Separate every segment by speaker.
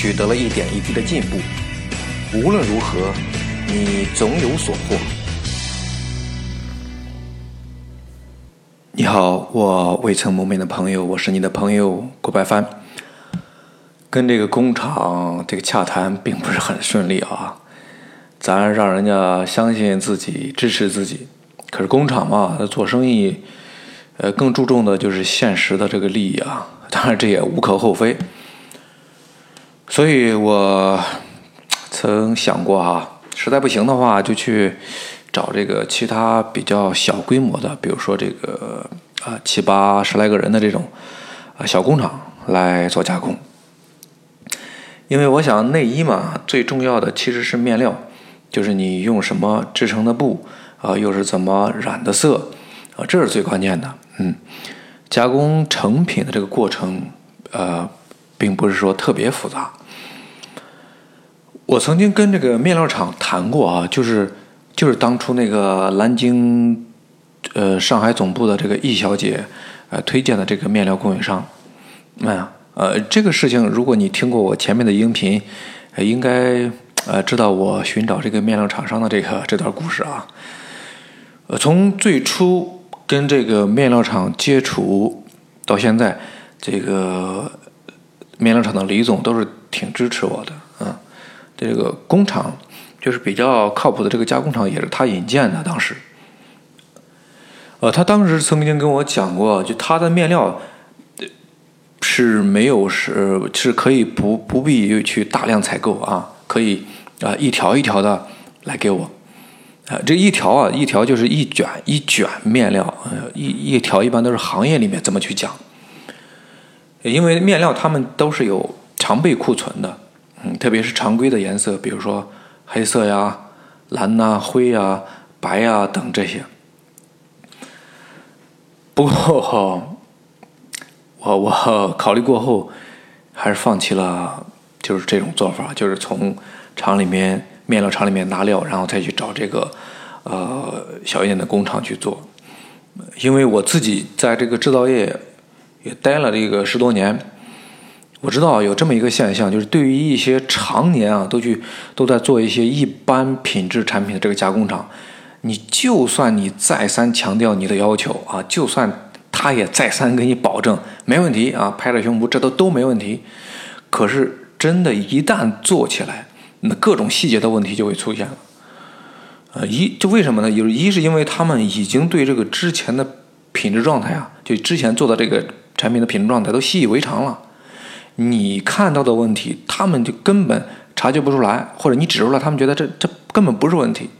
Speaker 1: 取得了一点一滴的进步，无论如何，你总有所获。你好，我未曾谋面的朋友，我是你的朋友郭白帆。跟这个工厂这个洽谈并不是很顺利啊，咱让人家相信自己，支持自己。可是工厂嘛，做生意，呃，更注重的就是现实的这个利益啊。当然，这也无可厚非。所以我曾想过哈，实在不行的话，就去找这个其他比较小规模的，比如说这个啊七八十来个人的这种啊小工厂来做加工。因为我想内衣嘛，最重要的其实是面料，就是你用什么制成的布啊，又是怎么染的色啊，这是最关键的。嗯，加工成品的这个过程，呃，并不是说特别复杂。我曾经跟这个面料厂谈过啊，就是就是当初那个南京，呃，上海总部的这个易小姐，呃，推荐的这个面料供应商，哎呀，呃，这个事情如果你听过我前面的音频，应该呃知道我寻找这个面料厂商的这个这段故事啊。呃，从最初跟这个面料厂接触到现在，这个面料厂的李总都是挺支持我的，嗯。这个工厂就是比较靠谱的，这个加工厂也是他引荐的。当时，呃，他当时曾经跟我讲过，就他的面料是没有是是可以不不必去大量采购啊，可以啊一条一条的来给我啊。这一条啊，一条就是一卷一卷面料，一一条一般都是行业里面怎么去讲，因为面料他们都是有常备库存的。嗯，特别是常规的颜色，比如说黑色呀、蓝呐、灰呀、白呀等这些。不过，我我考虑过后，还是放弃了，就是这种做法，就是从厂里面面料厂里面拿料，然后再去找这个呃小一点的工厂去做。因为我自己在这个制造业也待了这个十多年。我知道有这么一个现象，就是对于一些常年啊都去都在做一些一般品质产品的这个加工厂，你就算你再三强调你的要求啊，就算他也再三给你保证没问题啊，拍着胸脯这都都没问题，可是真的，一旦做起来，那各种细节的问题就会出现了。呃，一就为什么呢？有一是因为他们已经对这个之前的品质状态啊，就之前做的这个产品的品质状态都习以为常了。你看到的问题，他们就根本察觉不出来，或者你指出来，他们觉得这这根本不是问题。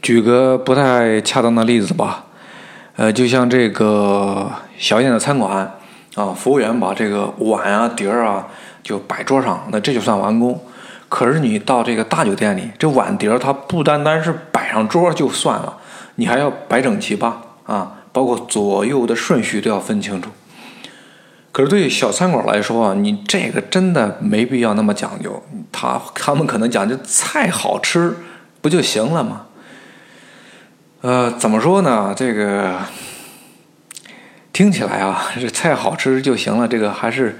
Speaker 1: 举个不太恰当的例子吧，呃，就像这个小一点的餐馆啊，服务员把这个碗啊、碟儿啊就摆桌上，那这就算完工。可是你到这个大酒店里，这碗碟儿它不单单是摆上桌就算了，你还要摆整齐吧？啊，包括左右的顺序都要分清楚。可是对于小餐馆来说啊，你这个真的没必要那么讲究。他他们可能讲究菜好吃不就行了吗？呃，怎么说呢？这个听起来啊，这菜好吃就行了，这个还是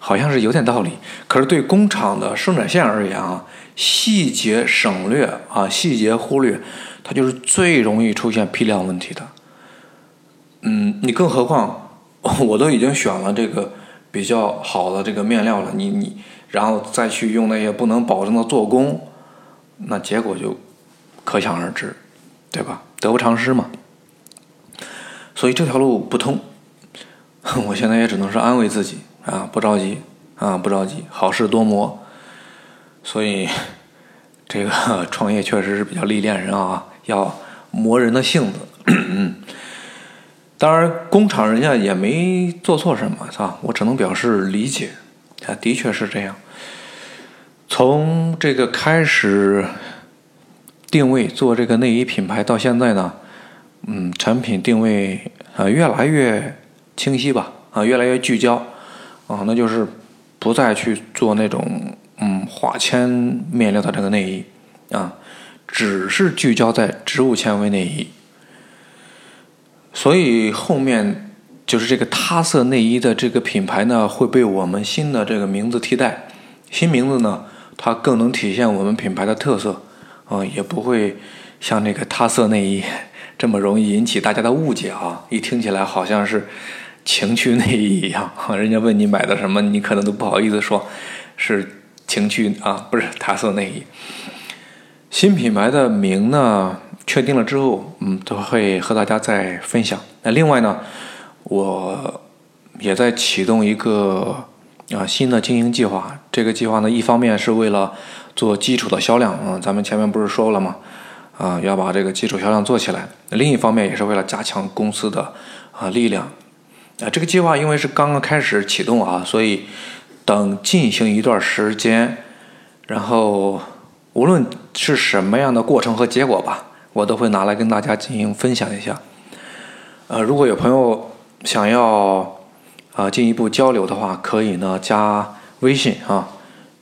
Speaker 1: 好像是有点道理。可是对工厂的生产线而言啊，细节省略啊，细节忽略，它就是最容易出现批量问题的。嗯，你更何况。我都已经选了这个比较好的这个面料了，你你然后再去用那些不能保证的做工，那结果就可想而知，对吧？得不偿失嘛。所以这条路不通，我现在也只能是安慰自己啊，不着急啊，不着急，好事多磨。所以 这个创业确实是比较历练人啊，要磨人的性子。当然，工厂人家也没做错什么，是吧？我只能表示理解，啊，的确是这样。从这个开始定位做这个内衣品牌到现在呢，嗯，产品定位啊越来越清晰吧，啊越来越聚焦，啊那就是不再去做那种嗯化纤面料的这个内衣啊，只是聚焦在植物纤维内衣。所以后面就是这个他色内衣的这个品牌呢，会被我们新的这个名字替代。新名字呢，它更能体现我们品牌的特色，啊，也不会像那个他色内衣 这么容易引起大家的误解啊！一听起来好像是情趣内衣一样，人家问你买的什么，你可能都不好意思说，是情趣啊，不是他色内衣。新品牌的名呢？确定了之后，嗯，都会和大家再分享。那另外呢，我也在启动一个啊新的经营计划。这个计划呢，一方面是为了做基础的销量，啊，咱们前面不是说了吗？啊，要把这个基础销量做起来。另一方面也是为了加强公司的啊力量。啊，这个计划因为是刚刚开始启动啊，所以等进行一段时间，然后无论是什么样的过程和结果吧。我都会拿来跟大家进行分享一下。呃，如果有朋友想要啊进一步交流的话，可以呢加微信啊。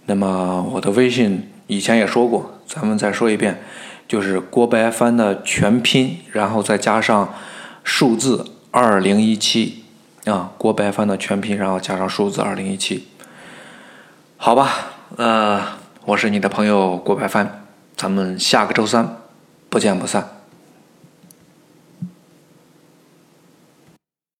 Speaker 1: 那么我的微信以前也说过，咱们再说一遍，就是郭白帆的全拼，然后再加上数字二零一七啊，郭白帆的全拼，然后加上数字二零一七。好吧，呃，我是你的朋友郭白帆，咱们下个周三。不见不散。